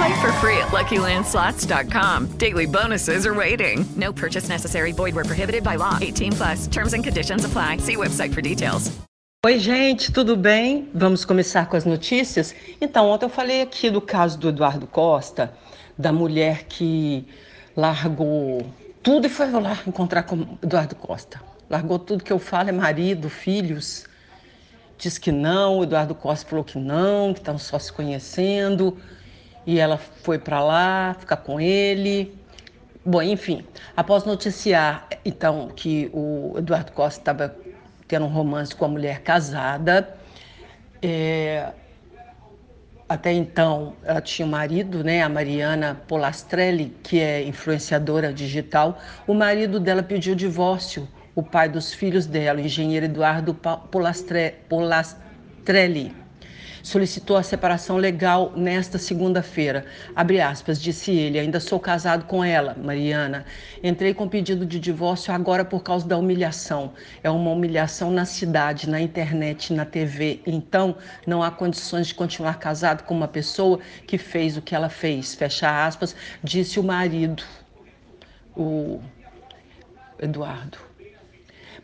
Play for free at LuckyLandSlots.com. Daily bonuses are waiting. No purchase necessary. Void were prohibited by law. 18 plus. Terms and conditions apply. See website for details. Oi, gente, tudo bem? Vamos começar com as notícias? Então, ontem eu falei aqui do caso do Eduardo Costa, da mulher que largou tudo e foi lá encontrar com Eduardo Costa. Largou tudo que eu falo, é marido, filhos. Diz que não, o Eduardo Costa falou que não, que estão só se conhecendo. E ela foi para lá ficar com ele. Bom, enfim, após noticiar então que o Eduardo Costa estava tendo um romance com a mulher casada, é, até então ela tinha um marido, né, a Mariana Polastrelli, que é influenciadora digital. O marido dela pediu divórcio, o pai dos filhos dela, o engenheiro Eduardo Polastre, Polastrelli solicitou a separação legal nesta segunda-feira. Abre aspas, disse ele, ainda sou casado com ela, Mariana. Entrei com pedido de divórcio agora por causa da humilhação. É uma humilhação na cidade, na internet, na TV. Então, não há condições de continuar casado com uma pessoa que fez o que ela fez. Fecha aspas, disse o marido, o Eduardo.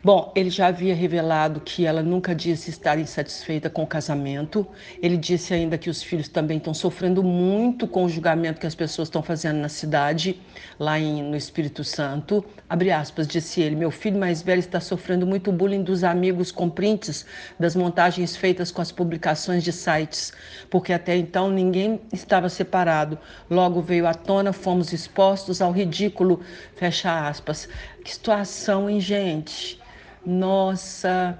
Bom, ele já havia revelado que ela nunca disse estar insatisfeita com o casamento. Ele disse ainda que os filhos também estão sofrendo muito com o julgamento que as pessoas estão fazendo na cidade, lá em, no Espírito Santo. Abre aspas, disse ele: Meu filho mais velho está sofrendo muito bullying dos amigos com prints das montagens feitas com as publicações de sites, porque até então ninguém estava separado. Logo veio à tona, fomos expostos ao ridículo. Fecha aspas. Que situação, hein, gente? Nossa,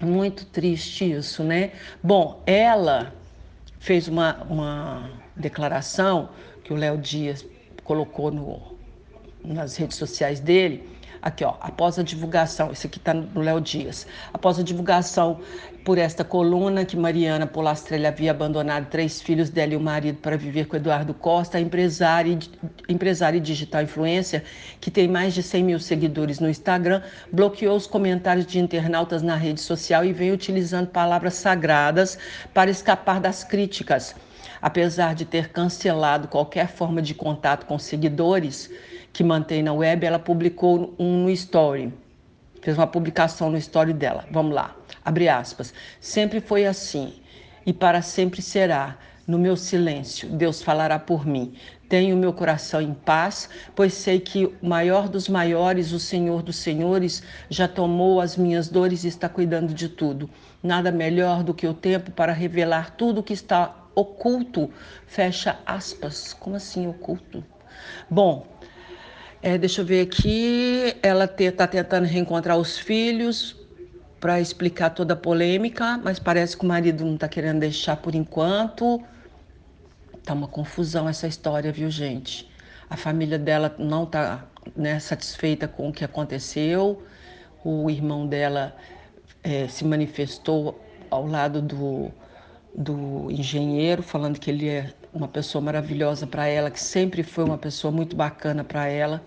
muito triste isso, né? Bom, ela fez uma, uma declaração que o Léo Dias colocou no, nas redes sociais dele. Aqui, ó, após a divulgação, esse aqui está no Léo Dias. Após a divulgação por esta coluna que Mariana Polastrelli havia abandonado três filhos dela e o marido para viver com Eduardo Costa, a empresária, empresária digital influencer, que tem mais de 100 mil seguidores no Instagram, bloqueou os comentários de internautas na rede social e vem utilizando palavras sagradas para escapar das críticas. Apesar de ter cancelado qualquer forma de contato com seguidores que mantém na web, ela publicou um no story fez uma publicação no story dela. Vamos lá. Abre aspas. Sempre foi assim e para sempre será. No meu silêncio, Deus falará por mim. Tenho meu coração em paz, pois sei que o maior dos maiores, o Senhor dos senhores, já tomou as minhas dores e está cuidando de tudo. Nada melhor do que o tempo para revelar tudo que está oculto. Fecha aspas. Como assim oculto? Bom, é, deixa eu ver aqui. Ela está tentando reencontrar os filhos para explicar toda a polêmica, mas parece que o marido não está querendo deixar por enquanto. Tá uma confusão essa história, viu, gente? A família dela não está né, satisfeita com o que aconteceu. O irmão dela é, se manifestou ao lado do, do engenheiro, falando que ele é uma pessoa maravilhosa para ela, que sempre foi uma pessoa muito bacana para ela.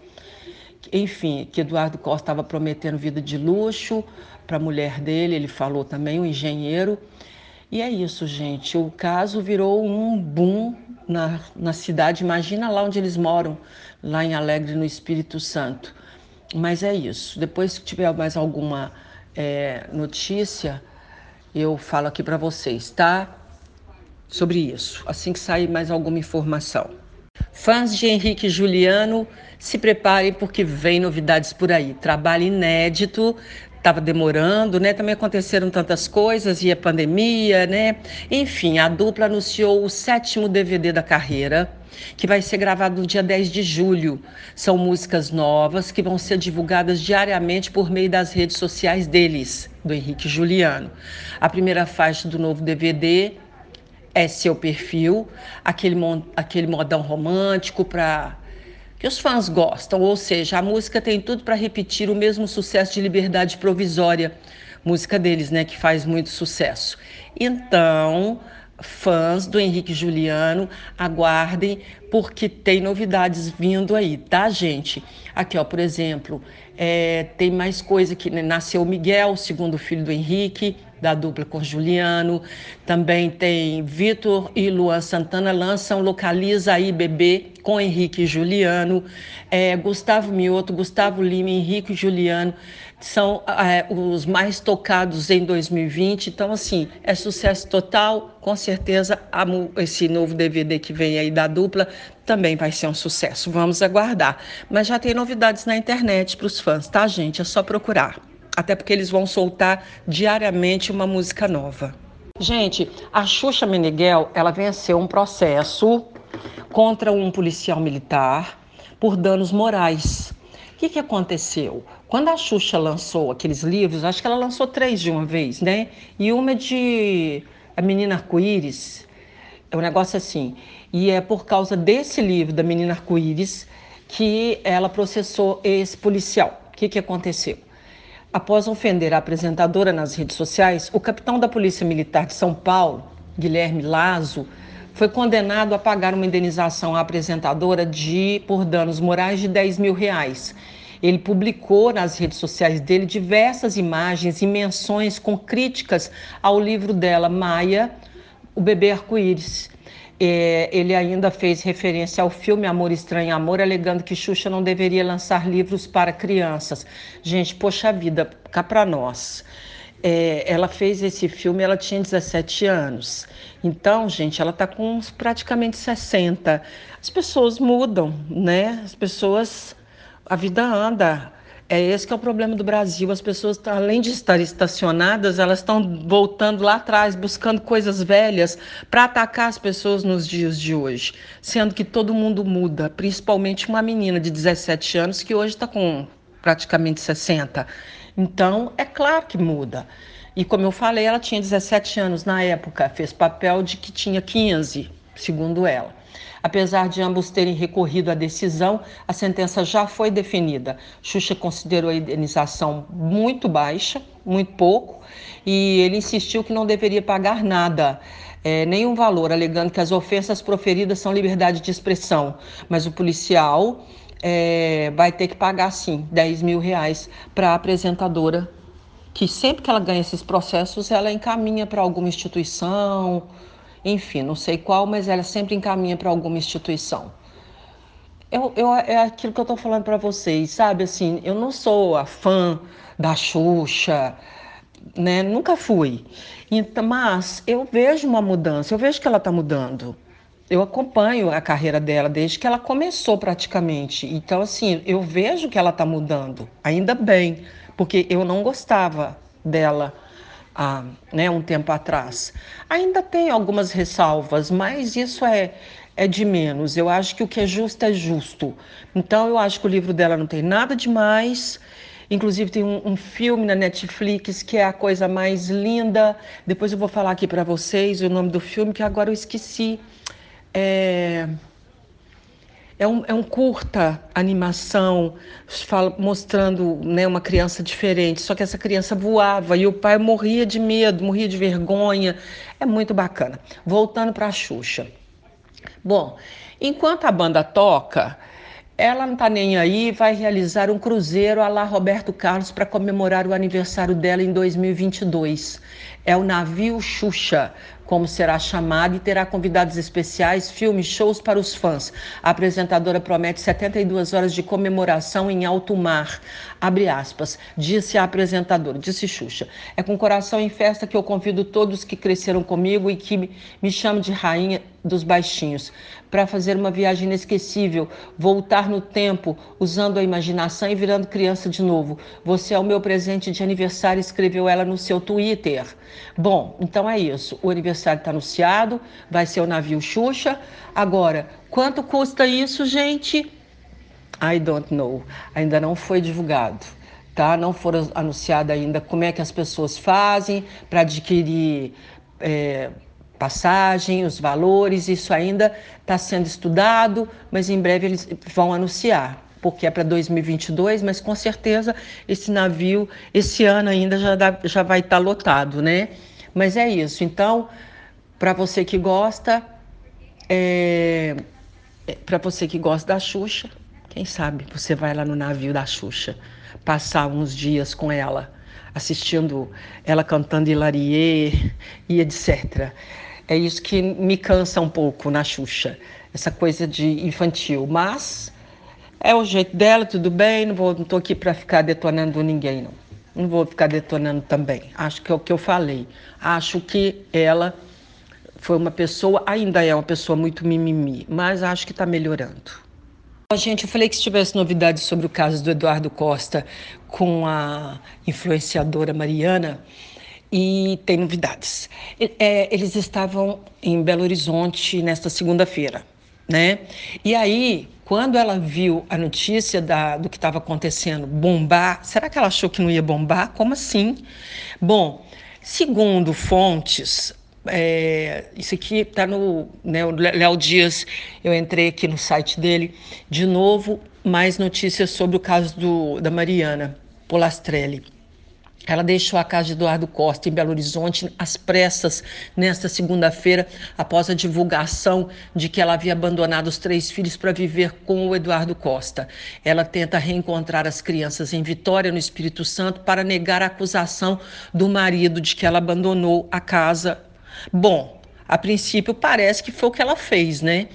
Enfim, que Eduardo Costa estava prometendo vida de luxo para a mulher dele, ele falou também, um engenheiro. E é isso, gente. O caso virou um boom na, na cidade. Imagina lá onde eles moram, lá em Alegre, no Espírito Santo. Mas é isso. Depois que tiver mais alguma é, notícia, eu falo aqui para vocês, tá? Sobre isso, assim que sair mais alguma informação. Fãs de Henrique Juliano, se preparem porque vem novidades por aí. Trabalho inédito estava demorando, né? Também aconteceram tantas coisas e a pandemia, né? Enfim, a dupla anunciou o sétimo DVD da carreira, que vai ser gravado no dia 10 de julho. São músicas novas que vão ser divulgadas diariamente por meio das redes sociais deles, do Henrique Juliano. A primeira faixa do novo DVD é seu perfil, aquele, aquele modão romântico para que os fãs gostam, ou seja, a música tem tudo para repetir o mesmo sucesso de Liberdade Provisória, música deles, né, que faz muito sucesso. Então, fãs do Henrique Juliano, aguardem, porque tem novidades vindo aí, tá, gente? Aqui, ó, por exemplo, é, tem mais coisa que né, nasceu Miguel, segundo filho do Henrique, da dupla com Juliano. Também tem Vitor e Luan Santana lançam Localiza aí Bebê com Henrique e Juliano. É, Gustavo Mioto, Gustavo Lima, Henrique e Juliano são é, os mais tocados em 2020. Então, assim, é sucesso total. Com certeza, a, esse novo DVD que vem aí da dupla também vai ser um sucesso. Vamos aguardar. Mas já tem novidades na internet para os fãs, tá, gente? É só procurar até porque eles vão soltar diariamente uma música nova. Gente, a Xuxa Meneghel, ela venceu um processo contra um policial militar por danos morais. O que, que aconteceu? Quando a Xuxa lançou aqueles livros, acho que ela lançou três de uma vez, né? E uma de A Menina Arco-Íris, é um negócio assim. E é por causa desse livro, da Menina Arco-Íris, que ela processou esse policial. O que, que aconteceu? Após ofender a apresentadora nas redes sociais, o capitão da Polícia Militar de São Paulo, Guilherme Lazo, foi condenado a pagar uma indenização à apresentadora de por danos morais de 10 mil reais. Ele publicou nas redes sociais dele diversas imagens e menções com críticas ao livro dela, Maia, O Bebê Arco-Íris, é, ele ainda fez referência ao filme Amor Estranho Amor, alegando que Xuxa não deveria lançar livros para crianças. Gente, poxa vida, cá para nós. É, ela fez esse filme, ela tinha 17 anos. Então, gente, ela está com praticamente 60. As pessoas mudam, né? As pessoas. A vida anda. É esse que é o problema do Brasil. As pessoas, além de estar estacionadas, elas estão voltando lá atrás, buscando coisas velhas para atacar as pessoas nos dias de hoje. Sendo que todo mundo muda, principalmente uma menina de 17 anos que hoje está com praticamente 60. Então, é claro que muda. E como eu falei, ela tinha 17 anos na época, fez papel de que tinha 15, segundo ela. Apesar de ambos terem recorrido à decisão, a sentença já foi definida. Xuxa considerou a indenização muito baixa, muito pouco, e ele insistiu que não deveria pagar nada. É, nenhum valor, alegando que as ofensas proferidas são liberdade de expressão. Mas o policial é, vai ter que pagar, sim, 10 mil reais para a apresentadora, que sempre que ela ganha esses processos, ela encaminha para alguma instituição, enfim, não sei qual, mas ela sempre encaminha para alguma instituição. Eu, eu, é aquilo que eu estou falando para vocês, sabe? Assim, eu não sou a fã da Xuxa, né? Nunca fui. Então, mas eu vejo uma mudança, eu vejo que ela está mudando. Eu acompanho a carreira dela desde que ela começou praticamente. Então, assim, eu vejo que ela está mudando. Ainda bem, porque eu não gostava dela há né, um tempo atrás. Ainda tem algumas ressalvas, mas isso é, é de menos. Eu acho que o que é justo é justo. Então, eu acho que o livro dela não tem nada demais. Inclusive, tem um, um filme na Netflix que é a coisa mais linda. Depois eu vou falar aqui para vocês o nome do filme, que agora eu esqueci. É. É um, é um curta animação fala, mostrando né, uma criança diferente, só que essa criança voava e o pai morria de medo, morria de vergonha. É muito bacana. Voltando para a Xuxa. Bom, enquanto a banda toca, ela não está nem aí, vai realizar um cruzeiro a lá Roberto Carlos para comemorar o aniversário dela em 2022. É o navio Xuxa, como será chamada e terá convidados especiais, filmes, shows para os fãs. A apresentadora promete 72 horas de comemoração em alto mar. Abre aspas, disse a apresentadora, disse Xuxa. É com coração em festa que eu convido todos que cresceram comigo e que me chamam de rainha dos baixinhos para fazer uma viagem inesquecível, voltar no tempo, usando a imaginação e virando criança de novo. Você é o meu presente de aniversário, escreveu ela no seu Twitter. Bom, então é isso. O aniversário está anunciado, vai ser o navio Xuxa. Agora, quanto custa isso, gente? I don't know. Ainda não foi divulgado. Tá? Não foram anunciado ainda como é que as pessoas fazem para adquirir é, passagem, os valores, isso ainda está sendo estudado, mas em breve eles vão anunciar, porque é para 2022, mas com certeza esse navio, esse ano ainda já, dá, já vai estar tá lotado, né? Mas é isso. Então, para você que gosta, é, é para você que gosta da Xuxa, quem sabe você vai lá no navio da Xuxa, passar uns dias com ela, assistindo ela cantando Hilarie e etc. É isso que me cansa um pouco na Xuxa, essa coisa de infantil. Mas é o jeito dela, tudo bem, não, tô aqui para ficar detonando ninguém, não. Não vou ficar detonando também. Acho que é o que eu falei. Acho que ela foi uma pessoa, ainda é uma pessoa muito mimimi, mas acho que está melhorando. Gente, eu falei que se tivesse novidades sobre o caso do Eduardo Costa com a influenciadora Mariana, e tem novidades. É, eles estavam em Belo Horizonte nesta segunda-feira, né? E aí, quando ela viu a notícia da, do que estava acontecendo bombar, será que ela achou que não ia bombar? Como assim? Bom, segundo fontes, é, isso aqui está no né, Léo Dias, eu entrei aqui no site dele, de novo, mais notícias sobre o caso do, da Mariana Polastrelli. Ela deixou a casa de Eduardo Costa em Belo Horizonte às pressas nesta segunda-feira, após a divulgação de que ela havia abandonado os três filhos para viver com o Eduardo Costa. Ela tenta reencontrar as crianças em Vitória, no Espírito Santo, para negar a acusação do marido de que ela abandonou a casa. Bom, a princípio parece que foi o que ela fez, né?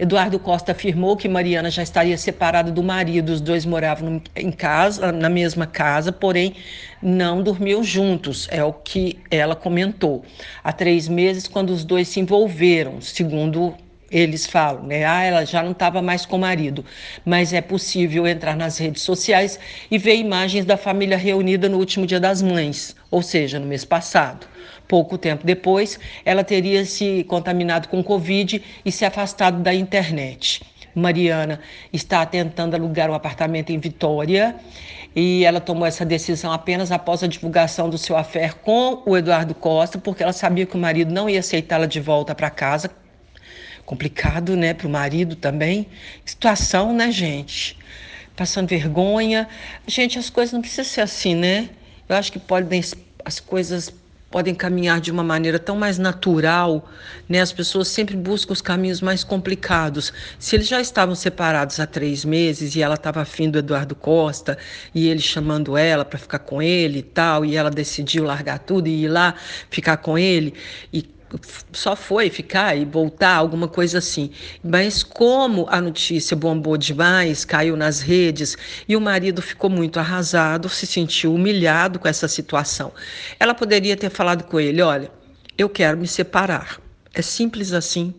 Eduardo Costa afirmou que Mariana já estaria separada do marido, os dois moravam em casa, na mesma casa, porém não dormiam juntos, é o que ela comentou. Há três meses, quando os dois se envolveram, segundo eles falam, né? Ah, ela já não estava mais com o marido. Mas é possível entrar nas redes sociais e ver imagens da família reunida no último dia das mães, ou seja, no mês passado. Pouco tempo depois, ela teria se contaminado com Covid e se afastado da internet. Mariana está tentando alugar um apartamento em Vitória e ela tomou essa decisão apenas após a divulgação do seu affair com o Eduardo Costa, porque ela sabia que o marido não ia aceitá-la de volta para casa. Complicado, né, para o marido também. Situação, né, gente? Passando vergonha. Gente, as coisas não precisam ser assim, né? Eu acho que podem as coisas podem caminhar de uma maneira tão mais natural, né? As pessoas sempre buscam os caminhos mais complicados. Se eles já estavam separados há três meses e ela estava afim do Eduardo Costa e ele chamando ela para ficar com ele e tal, e ela decidiu largar tudo e ir lá ficar com ele e só foi ficar e voltar, alguma coisa assim. Mas como a notícia bombou demais, caiu nas redes e o marido ficou muito arrasado, se sentiu humilhado com essa situação. Ela poderia ter falado com ele: olha, eu quero me separar. É simples assim.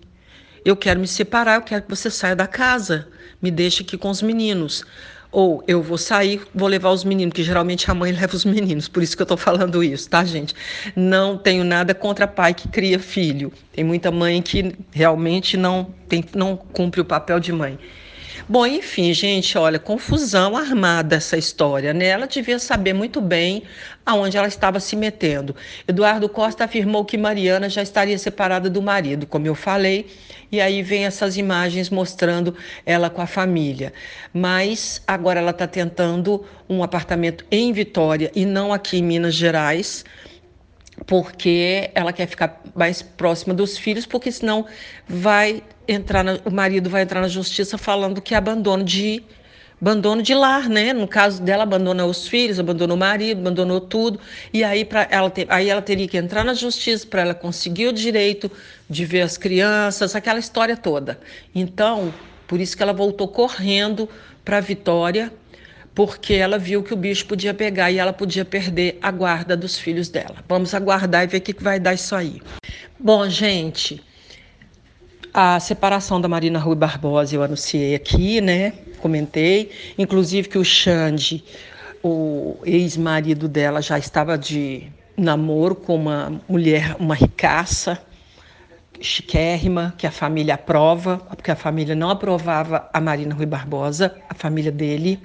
Eu quero me separar, eu quero que você saia da casa, me deixe aqui com os meninos. Ou eu vou sair, vou levar os meninos, que geralmente a mãe leva os meninos, por isso que eu estou falando isso, tá, gente? Não tenho nada contra pai que cria filho. Tem muita mãe que realmente não, tem, não cumpre o papel de mãe. Bom, enfim, gente, olha, confusão armada essa história, né? Ela devia saber muito bem aonde ela estava se metendo. Eduardo Costa afirmou que Mariana já estaria separada do marido, como eu falei, e aí vem essas imagens mostrando ela com a família. Mas agora ela está tentando um apartamento em Vitória e não aqui em Minas Gerais porque ela quer ficar mais próxima dos filhos, porque senão vai entrar na, o marido vai entrar na justiça falando que é abandono de abandono de lar, né? No caso dela, abandonou os filhos, abandonou o marido, abandonou tudo. E aí, pra ela ter, aí ela teria que entrar na justiça para ela conseguir o direito de ver as crianças, aquela história toda. Então, por isso que ela voltou correndo para Vitória, porque ela viu que o bicho podia pegar e ela podia perder a guarda dos filhos dela. Vamos aguardar e ver o que vai dar isso aí. Bom, gente, a separação da Marina Rui Barbosa eu anunciei aqui, né? Comentei, inclusive que o Xande, o ex-marido dela, já estava de namoro com uma mulher, uma ricaça, chiquérrima, que a família aprova, porque a família não aprovava a Marina Rui Barbosa, a família dele.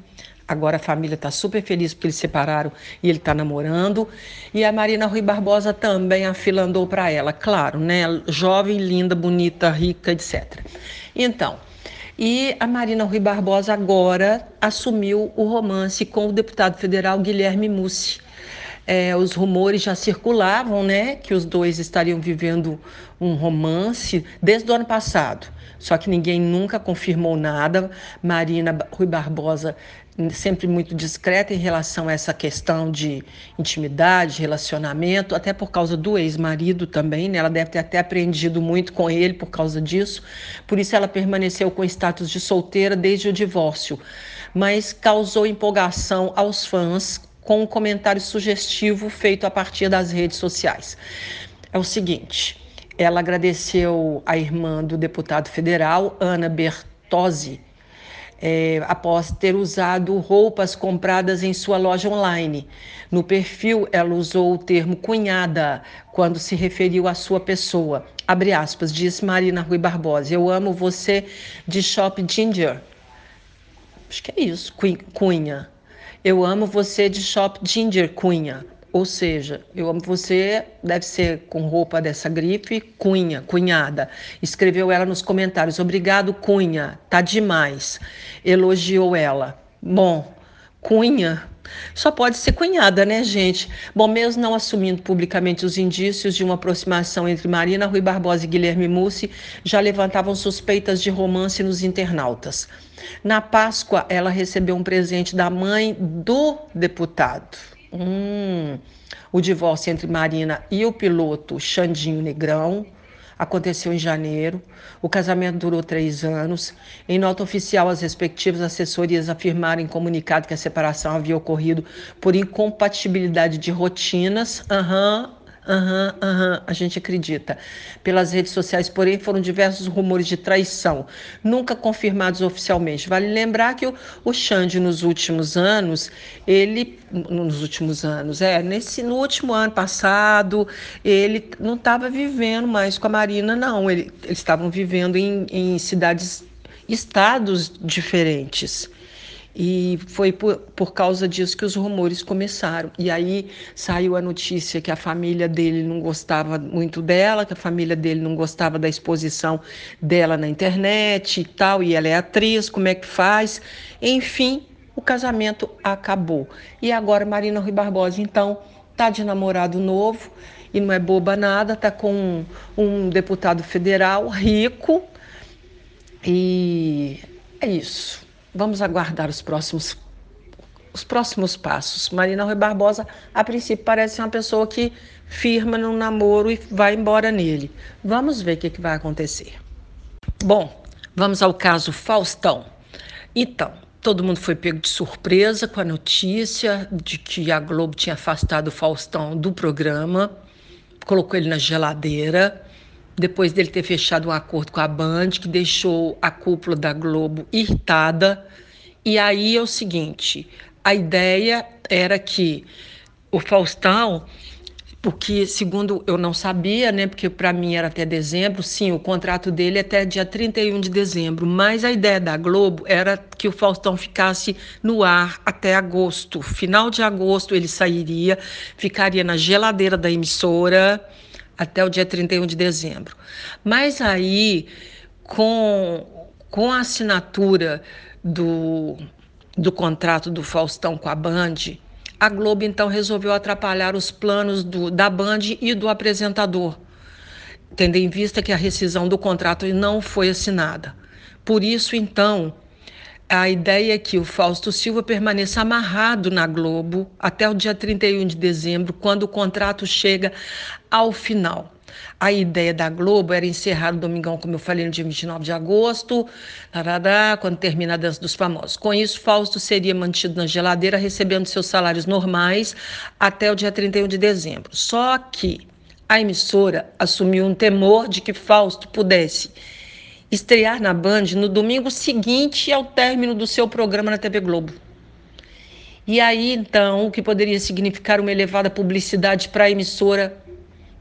Agora a família está super feliz porque eles separaram e ele está namorando. E a Marina Rui Barbosa também a fila andou para ela, claro, né? Jovem, linda, bonita, rica, etc. Então, e a Marina Rui Barbosa agora assumiu o romance com o deputado federal Guilherme Mussi. É, os rumores já circulavam, né, que os dois estariam vivendo um romance desde o ano passado. Só que ninguém nunca confirmou nada. Marina Rui Barbosa sempre muito discreta em relação a essa questão de intimidade, relacionamento, até por causa do ex-marido também, né? Ela deve ter até aprendido muito com ele por causa disso. Por isso ela permaneceu com status de solteira desde o divórcio, mas causou empolgação aos fãs com um comentário sugestivo feito a partir das redes sociais. É o seguinte, ela agradeceu a irmã do deputado federal, Ana Bertozzi, é, após ter usado roupas compradas em sua loja online. No perfil, ela usou o termo cunhada quando se referiu à sua pessoa. Abre aspas, disse Marina Rui Barbosa. Eu amo você de Shop Ginger. Acho que é isso, cunha. Eu amo você de Shop Ginger Cunha. Ou seja, eu amo você, deve ser com roupa dessa grife, Cunha, cunhada. Escreveu ela nos comentários: Obrigado, Cunha, tá demais. Elogiou ela. Bom, Cunha só pode ser cunhada, né, gente? Bom, mesmo não assumindo publicamente os indícios de uma aproximação entre Marina Rui Barbosa e Guilherme Mussi, já levantavam suspeitas de romance nos internautas. Na Páscoa, ela recebeu um presente da mãe do deputado. O divórcio entre Marina e o piloto Xandinho Negrão aconteceu em janeiro. O casamento durou três anos. Em nota oficial, as respectivas assessorias afirmaram em comunicado que a separação havia ocorrido por incompatibilidade de rotinas. Aham, uhum, Aham, uhum, aham, uhum, a gente acredita. Pelas redes sociais, porém, foram diversos rumores de traição, nunca confirmados oficialmente. Vale lembrar que o, o Xande, nos últimos anos, ele, nos últimos anos, é, nesse, no último ano passado, ele não estava vivendo mais com a Marina, não. Ele, eles estavam vivendo em, em cidades, estados diferentes. E foi por, por causa disso que os rumores começaram. E aí saiu a notícia que a família dele não gostava muito dela, que a família dele não gostava da exposição dela na internet e tal, e ela é atriz, como é que faz? Enfim, o casamento acabou. E agora Marina Rui Barbosa, então, tá de namorado novo e não é boba nada, tá com um, um deputado federal rico e é isso. Vamos aguardar os próximos os próximos passos. Marina Rui Barbosa, a princípio, parece uma pessoa que firma no namoro e vai embora nele. Vamos ver o que, que vai acontecer. Bom, vamos ao caso Faustão. Então, todo mundo foi pego de surpresa com a notícia de que a Globo tinha afastado o Faustão do programa, colocou ele na geladeira depois dele ter fechado um acordo com a Band, que deixou a cúpula da Globo irritada. E aí é o seguinte: a ideia era que o Faustão, porque segundo eu não sabia, né, porque para mim era até dezembro, sim, o contrato dele é até dia 31 de dezembro, mas a ideia da Globo era que o Faustão ficasse no ar até agosto. Final de agosto ele sairia, ficaria na geladeira da emissora até o dia 31 de dezembro. Mas aí, com, com a assinatura do, do contrato do Faustão com a Band, a Globo então resolveu atrapalhar os planos do, da Band e do apresentador, tendo em vista que a rescisão do contrato não foi assinada. Por isso, então, A ideia é que o Fausto Silva permaneça amarrado na Globo até o dia 31 de dezembro, quando o contrato chega ao final. A ideia da Globo era encerrar o Domingão, como eu falei, no dia 29 de agosto, tarará, quando termina a Dança dos Famosos. Com isso, Fausto seria mantido na geladeira, recebendo seus salários normais até o dia 31 de dezembro. Só que a emissora assumiu um temor de que Fausto pudesse estrear na Band no domingo seguinte ao término do seu programa na TV Globo. E aí, então, o que poderia significar uma elevada publicidade para a emissora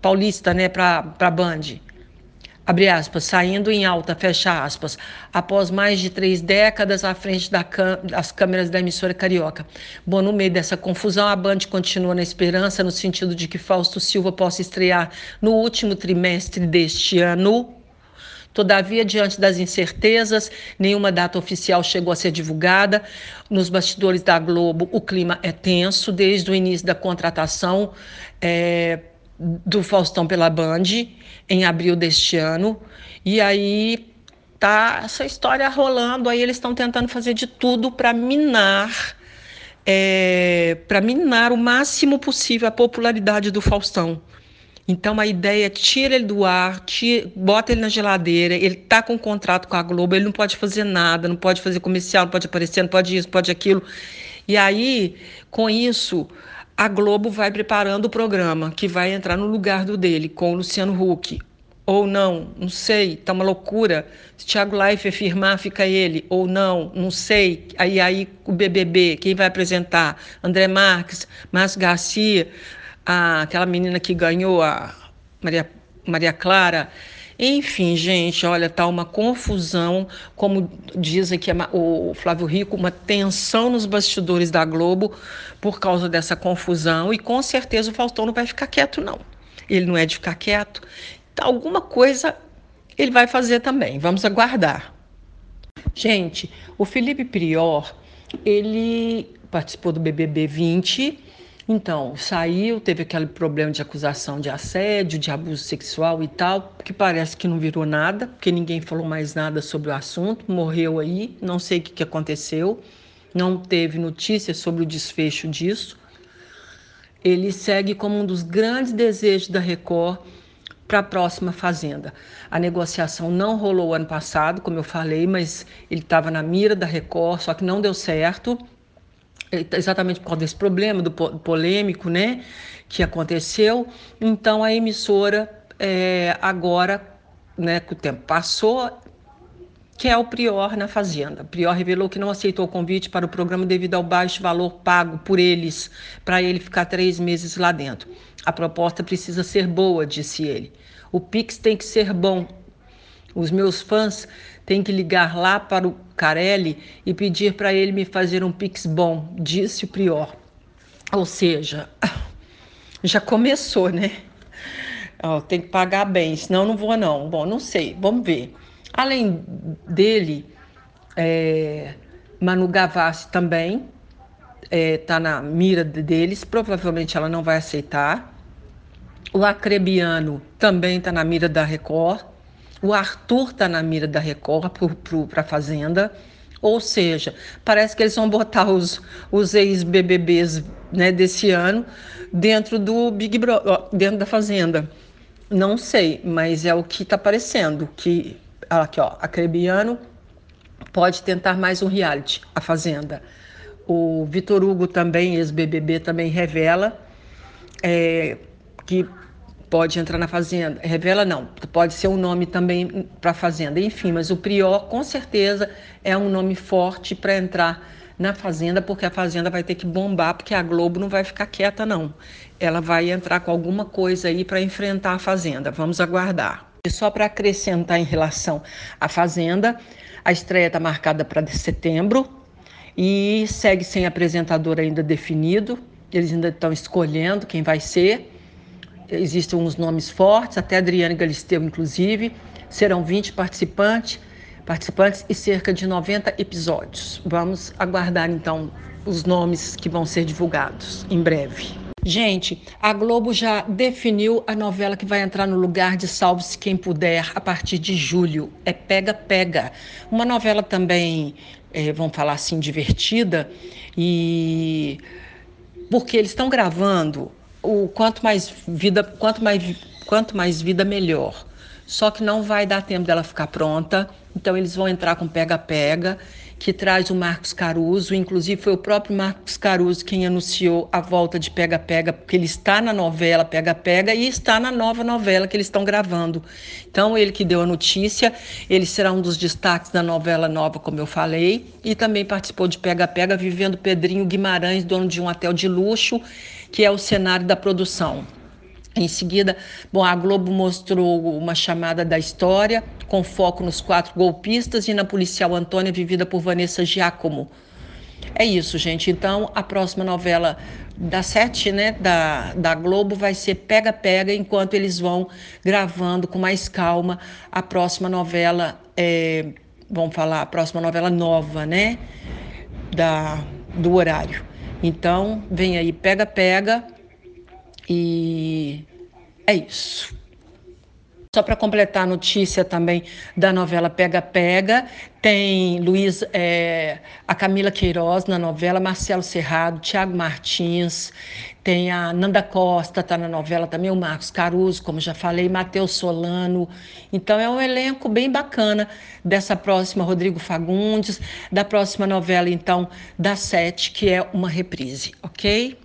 paulista, né, para a Band. Abre aspas, saindo em alta, fecha aspas, após mais de três décadas à frente da das câmeras da emissora carioca. Bom, no meio dessa confusão, a Band continua na esperança, no sentido de que Fausto Silva possa estrear no último trimestre deste ano, Todavia, diante das incertezas, nenhuma data oficial chegou a ser divulgada. Nos bastidores da Globo, o clima é tenso desde o início da contratação é, do Faustão pela Band, em abril deste ano. E aí tá essa história rolando. Aí eles estão tentando fazer de tudo para minar. É, para minar o máximo possível a popularidade do Faustão. Então a ideia é tira ele do ar, tira, bota ele na geladeira, ele tá com um contrato com a Globo, ele não pode fazer nada, não pode fazer comercial, não pode aparecer, não pode isso, não pode aquilo. E aí, com isso, a Globo vai preparando o programa que vai entrar no lugar do dele, com o Luciano Huck. Ou não, não sei, tá uma loucura. Se Thiago Life afirmar, fica ele. Ou não, não sei. Aí, aí o BBB, quem vai apresentar? André Marques, Márcio Garcia a, aquela menina que ganhou, a Maria, Maria Clara. Enfim, gente, olha, tá uma confusão, como diz aqui o Flávio Rico, uma tensão nos bastidores da Globo por causa dessa confusão e com certeza o Faustão não vai ficar quieto não. Ele não é de ficar quieto. Então, alguma coisa ele vai fazer também. Vamos aguardar. Gente, o Felipe Prior, ele participou do BBB 20 então, saiu, teve aquele problema de acusação de assédio, de abuso sexual e tal, que parece que não virou nada, porque ninguém falou mais nada sobre o assunto, morreu aí, não sei o que, que aconteceu, não teve notícias sobre o desfecho disso. Ele segue como um dos grandes desejos da Record para a próxima fazenda. A negociação não rolou ano passado, como eu falei, mas ele estava na mira da Record, só que não deu certo exatamente por causa desse problema do polêmico, né, que aconteceu. Então a emissora é, agora, né, que o tempo passou, que é o Prior na Fazenda. O Prior revelou que não aceitou o convite para o programa devido ao baixo valor pago por eles para ele ficar três meses lá dentro. A proposta precisa ser boa, disse ele. O Pix tem que ser bom. Os meus fãs tem que ligar lá para o Carelli e pedir para ele me fazer um pix bom, disse o prior. Ou seja, já começou, né? Oh, tem que pagar bem, senão não vou não. Bom, não sei, vamos ver. Além dele, é, Manu Gavassi também está é, tá na mira deles, provavelmente ela não vai aceitar. O Acrebiano também está na mira da Record. O Arthur está na mira da Record para a Fazenda. Ou seja, parece que eles vão botar os, os ex-BBBs né, desse ano dentro do Big Brother, dentro da Fazenda. Não sei, mas é o que está aparecendo. Que, aqui, ó, a Crebiano pode tentar mais um reality, a Fazenda. O Vitor Hugo também, ex-BBB, também revela é, que pode entrar na fazenda. Revela não, pode ser um nome também para fazenda. Enfim, mas o Prior com certeza é um nome forte para entrar na fazenda, porque a fazenda vai ter que bombar, porque a Globo não vai ficar quieta não. Ela vai entrar com alguma coisa aí para enfrentar a fazenda. Vamos aguardar. E só para acrescentar em relação à fazenda, a estreia está marcada para setembro e segue sem apresentador ainda definido. Eles ainda estão escolhendo quem vai ser existem uns nomes fortes, até Adriane Galisteu, inclusive. Serão 20 participantes, participantes e cerca de 90 episódios. Vamos aguardar então os nomes que vão ser divulgados em breve. Gente, a Globo já definiu a novela que vai entrar no lugar de Salve-se Quem Puder a partir de julho. É Pega Pega. Uma novela também, é, vamos falar assim, divertida. E porque eles estão gravando o quanto mais vida, quanto mais, quanto mais vida melhor. Só que não vai dar tempo dela ficar pronta. Então eles vão entrar com pega-pega que traz o Marcos Caruso. Inclusive, foi o próprio Marcos Caruso quem anunciou a volta de Pega Pega, porque ele está na novela Pega Pega e está na nova novela que eles estão gravando. Então, ele que deu a notícia, ele será um dos destaques da novela nova, como eu falei, e também participou de Pega Pega, vivendo Pedrinho Guimarães, dono de um hotel de luxo, que é o cenário da produção. Em seguida, bom, a Globo mostrou uma chamada da história, com foco nos quatro golpistas e na policial Antônia, vivida por Vanessa Giacomo. É isso, gente. Então, a próxima novela da sete, né, da, da Globo vai ser Pega Pega, enquanto eles vão gravando com mais calma a próxima novela, é, vamos falar, a próxima novela nova, né, da, do horário. Então, vem aí Pega Pega, e é isso. Só para completar a notícia também da novela Pega Pega, tem Luiz, é, a Camila Queiroz na novela, Marcelo Serrado, Tiago Martins, tem a Nanda Costa, está na novela também, o Marcos Caruso, como já falei, Matheus Solano. Então é um elenco bem bacana dessa próxima, Rodrigo Fagundes, da próxima novela, então, da Sete, que é uma reprise, ok?